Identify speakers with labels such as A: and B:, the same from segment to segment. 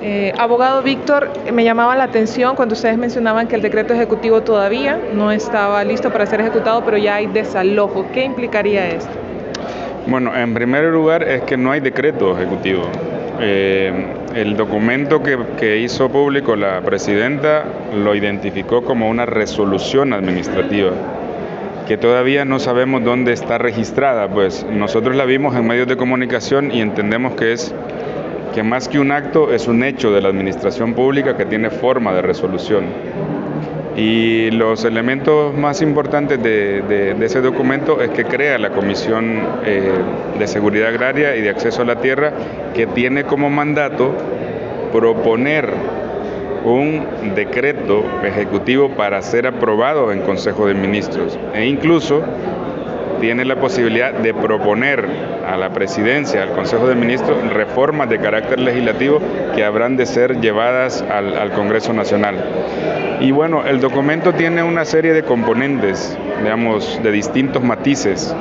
A: Eh, abogado Víctor, me llamaba la atención cuando ustedes mencionaban que el decreto ejecutivo todavía no estaba listo para ser ejecutado, pero ya hay desalojo. ¿Qué implicaría esto?
B: Bueno, en primer lugar es que no hay decreto ejecutivo. Eh, el documento que, que, hizo público la presidenta lo identificó como una resolución administrativa que todavía no sabemos dónde está registrada, pues nosotros la vimos en medios de comunicación y entendemos que es que más que un acto es un hecho de la administración pública que tiene forma de resolución. Y los elementos más importantes de, ese documento es que crea la Comisión eh, de Seguridad Agraria y de Acceso a la Tierra, que tiene como mandato proponer un decreto ejecutivo para ser aprobado en Consejo de Ministros e incluso tiene la posibilidad de proponer a la presidencia, al Consejo de Ministros, reformas de carácter legislativo que habrán de ser llevadas al, Congreso Nacional. Y bueno, el documento tiene una serie de componentes, digamos, de distintos matices,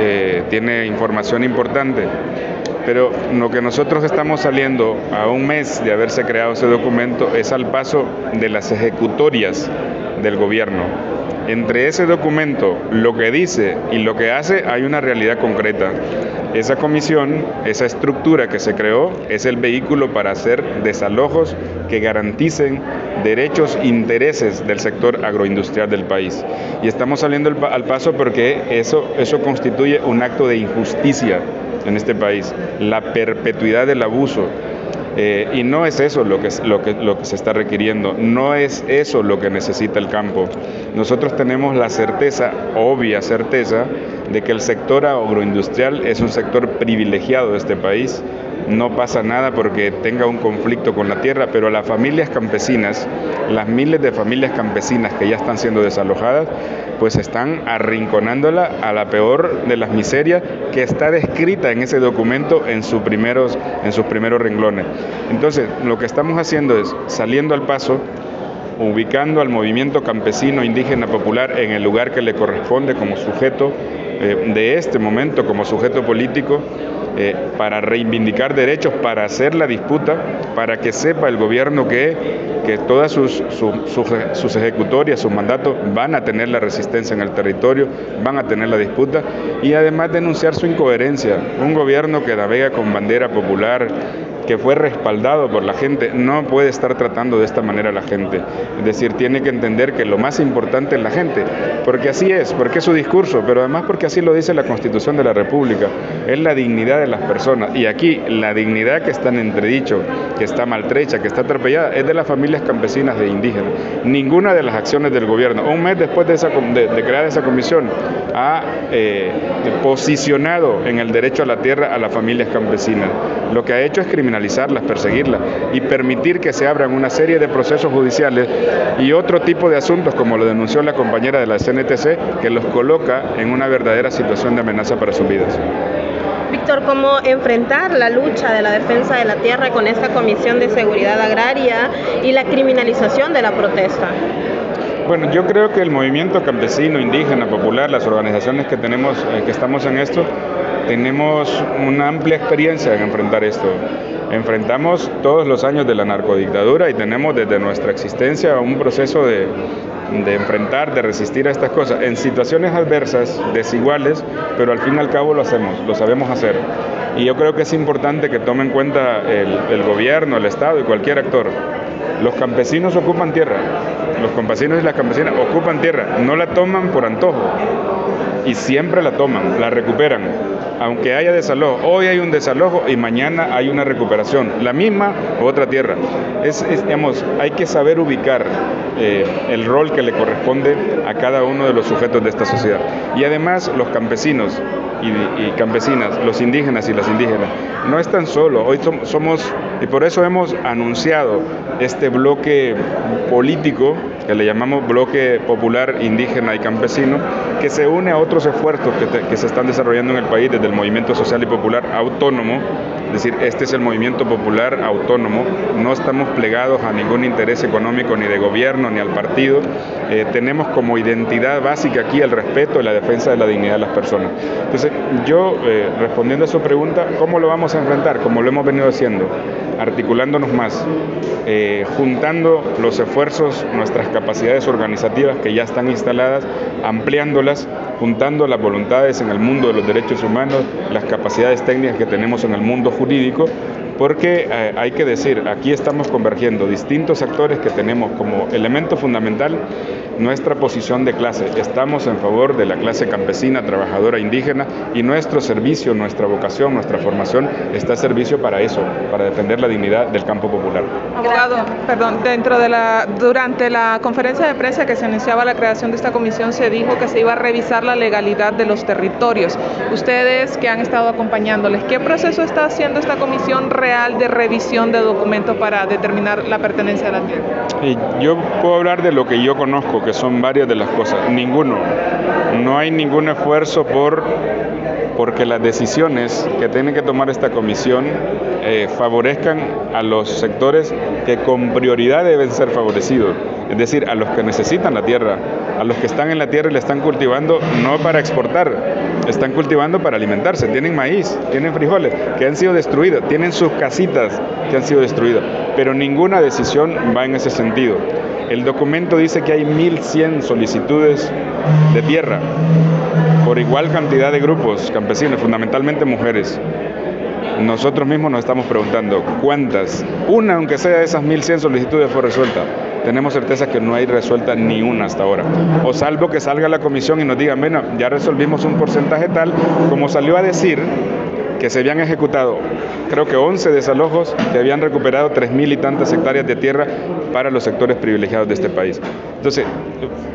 B: eh, tiene información importante, pero lo que nosotros estamos saliendo a un mes de haberse creado ese documento es al paso de las ejecutorias del gobierno entre ese documento, lo que dice y lo que hace, hay una realidad concreta. Esa comisión, esa estructura que se creó, es el vehículo para hacer desalojos que garanticen derechos, intereses del sector agroindustrial del país. Y estamos saliendo al paso porque eso, eso constituye un acto de injusticia en este país, la perpetuidad del abuso, eh, y no es eso lo que, lo, que, lo que se está requiriendo, no es eso lo que necesita el campo. Nosotros tenemos la certeza, obvia certeza, de que el sector agroindustrial es un sector privilegiado de este país no pasa nada porque tenga un conflicto con la tierra, pero las familias campesinas, las miles de familias campesinas que ya están siendo desalojadas, pues están arrinconándola a la peor de las miserias que está descrita en ese documento en, sus primeros, en sus primeros renglones. Entonces, lo que estamos haciendo es saliendo al paso, ubicando al movimiento campesino indígena popular en el lugar que le corresponde como sujeto eh, de este momento, como sujeto político, eh, para reivindicar derechos, para hacer la disputa, para que sepa el gobierno que, que todas sus, sus ejecutorias, sus mandatos van a tener la resistencia en el territorio, van a tener la disputa y además denunciar su incoherencia. Un gobierno que navega con bandera popular, que fue respaldado por la gente, no puede estar tratando de esta manera a la gente. Es decir, tiene que entender que lo más importante es la gente, porque así es, porque es su discurso, pero además porque así lo dice la Constitución de la República, es la dignidad de las personas. Y aquí la dignidad que está en entredicho, que está maltrecha, que está atropellada, es de las familias campesinas de indígenas. Ninguna de las acciones del gobierno, un mes después de, esa, de, crear esa comisión, ha eh, posicionado en el derecho a la tierra a las familias campesinas. Lo que ha hecho es criminalizar perseguirlas y permitir que se abran una serie de procesos judiciales y otro tipo de asuntos, como lo denunció la compañera de la CNTC, que los coloca en una verdadera situación de amenaza para sus vidas.
C: ¿Cómo enfrentar la lucha de la defensa de la tierra con esta Comisión de Seguridad Agraria y la criminalización de la protesta?
B: Bueno, yo creo que el movimiento campesino, indígena, popular, las organizaciones que tenemos, eh, que estamos en esto, tenemos una amplia experiencia en enfrentar esto. Enfrentamos todos los años de la narcodictadura y tenemos desde nuestra existencia un proceso de, enfrentar, de resistir a estas cosas en situaciones adversas, desiguales, pero al fin y al cabo lo hacemos, lo sabemos hacer. Y yo creo que es importante que tome en cuenta el, el gobierno, el Estado y cualquier actor. Los campesinos ocupan tierra, los campesinos y las campesinas ocupan tierra, no la toman por antojo y siempre la toman, la recuperan aunque haya desalojo, hoy hay un desalojo y mañana hay una recuperación, la misma o otra tierra. Es, digamos, hay que saber ubicar eh, el rol que le corresponde a cada uno de los sujetos de esta sociedad. Y además los campesinos y, campesinas, los indígenas y las indígenas, no están solos, hoy somos, y por eso hemos anunciado este bloque político, que le llamamos bloque popular indígena y campesino, que se une a otros esfuerzos que, que se están desarrollando en el país desde el movimiento social y popular autónomo, es decir, este es el movimiento popular autónomo, no estamos plegados a ningún interés económico ni de gobierno ni al partido, eh, tenemos como identidad básica aquí el respeto y la defensa de la dignidad de las personas. Entonces, yo eh, respondiendo a su pregunta, ¿cómo lo vamos a enfrentar? Como lo hemos venido haciendo, articulándonos más, eh, juntando los esfuerzos, nuestras capacidades organizativas que ya están instaladas, ampliándolas, juntando las voluntades en el mundo de los derechos humanos, las capacidades técnicas que tenemos en el mundo jurídico porque eh, hay que decir, aquí estamos convergiendo distintos actores que tenemos como elemento fundamental nuestra posición de clase. Estamos en favor de la clase campesina, trabajadora, indígena y nuestro servicio, nuestra vocación, nuestra formación está a servicio para eso, para defender la dignidad del campo popular.
A: Abogado, perdón, dentro de la, durante la conferencia de prensa que se anunciaba la creación de esta comisión se dijo que se iba a revisar la legalidad de los territorios. Ustedes que han estado acompañándoles, ¿qué proceso está haciendo esta comisión de revisión de documentos para determinar la pertenencia a la tierra?
B: yo puedo hablar de lo que yo conozco, que son varias de las cosas. Ninguno. No hay ningún esfuerzo por porque las decisiones que tiene que tomar esta comisión eh, favorezcan a los sectores que con prioridad deben ser favorecidos, es decir, a los que necesitan la tierra, a los que están en la tierra y la están cultivando no para exportar, están cultivando para alimentarse, tienen maíz, tienen frijoles que han sido destruidos, tienen sus casitas que han sido destruidas, pero ninguna decisión va en ese sentido. El documento dice que hay 1.100 solicitudes de tierra por igual cantidad de grupos campesinos, fundamentalmente mujeres. Nosotros mismos nos estamos preguntando cuántas, una aunque sea de esas 1.100 solicitudes fue resuelta tenemos certeza que no hay resuelta ni una hasta ahora. O salvo que salga la comisión y nos diga, bueno, ya resolvimos un porcentaje tal, como salió a decir que se habían ejecutado, creo que 11 desalojos, que habían recuperado 3.000 y tantas hectáreas de tierra para los sectores privilegiados de este país. Entonces,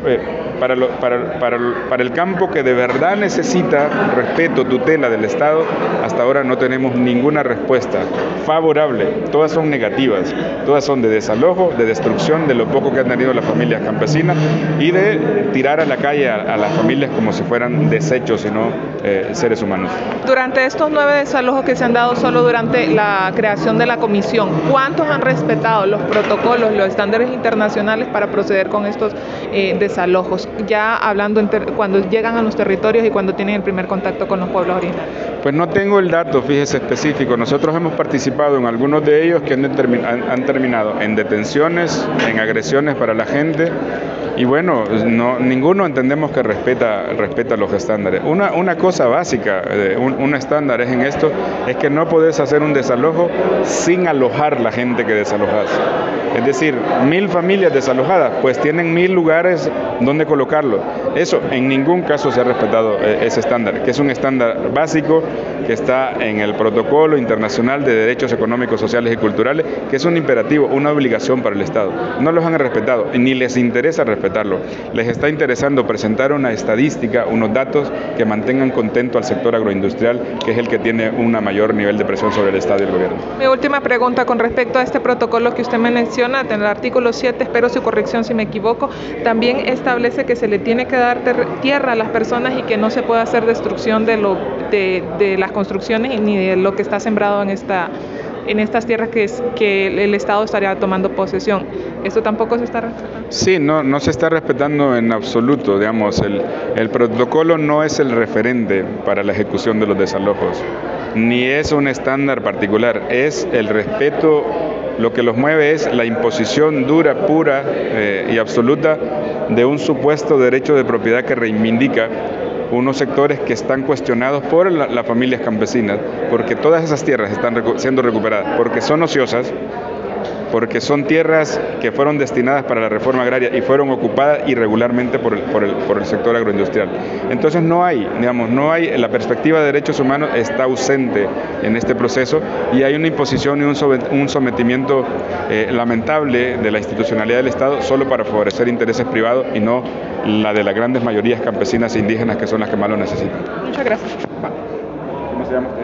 B: eh, para, para, para, para, el campo que de verdad necesita respeto, tutela del Estado, hasta ahora no tenemos ninguna respuesta favorable. Todas son negativas, todas son de desalojo, de destrucción de lo poco que han tenido las familias campesinas y de tirar a la calle a, las familias como si fueran desechos y no eh, seres humanos.
A: Durante estos nueve desalojos que se han dado solo durante la creación de la comisión, ¿cuántos han respetado los protocolos, los estándares internacionales para proceder con estos eh, desalojos? Ya hablando cuando llegan a los territorios y cuando tienen el primer contacto con los pueblos originarios.
B: Pues no tengo el dato, fíjese específico. Nosotros hemos participado en algunos de ellos que han, han terminado en detenciones, en agresiones para la gente y bueno, no, ninguno entendemos que respeta, respeta los estándares. Una, cosa básica, eh, un, un, estándar es en esto, es que no podés hacer un desalojo sin alojar la gente que desalojas. Es decir, mil familias desalojadas, pues tienen mil lugares donde colocarlo. Eso en ningún caso se ha respetado eh, ese estándar, que es un estándar básico que está en el protocolo internacional de derechos económicos, sociales y culturales, que es un imperativo, una obligación para el Estado. No los han respetado, ni les interesa Les está interesando presentar una estadística, unos datos que mantengan contento al sector agroindustrial, que es el que tiene un mayor nivel de presión sobre el Estado y el gobierno.
A: Mi última pregunta con respecto a este protocolo que usted me menciona en el artículo 7, espero su corrección si me equivoco, también establece que se le tiene que dar tierra a las personas y que no se puede hacer destrucción de, lo, de, de las construcciones ni de lo que está sembrado en esta en estas tierras que, el Estado estaría tomando posesión. ¿Esto tampoco se está respetando?
B: Sí, no, no se está respetando en absoluto. Digamos, el, el protocolo no es el referente para la ejecución de los desalojos, ni es un estándar particular, es el respeto lo que los mueve es la imposición dura, pura eh, y absoluta de un supuesto derecho de propiedad que reivindica unos sectores que están cuestionados por las familias campesinas, porque todas esas tierras están siendo recuperadas, porque son ociosas, porque son tierras que fueron destinadas para la reforma agraria y fueron ocupadas irregularmente por el, por el, por el sector agroindustrial. Entonces no hay, digamos, no hay, la perspectiva de derechos humanos está ausente en este proceso y hay una imposición y un sometimiento eh, lamentable de la institucionalidad del Estado solo para favorecer intereses privados y no la de las grandes mayorías campesinas e indígenas que son las que más lo necesitan.
A: Muchas gracias.
B: ¿Cómo se llama usted?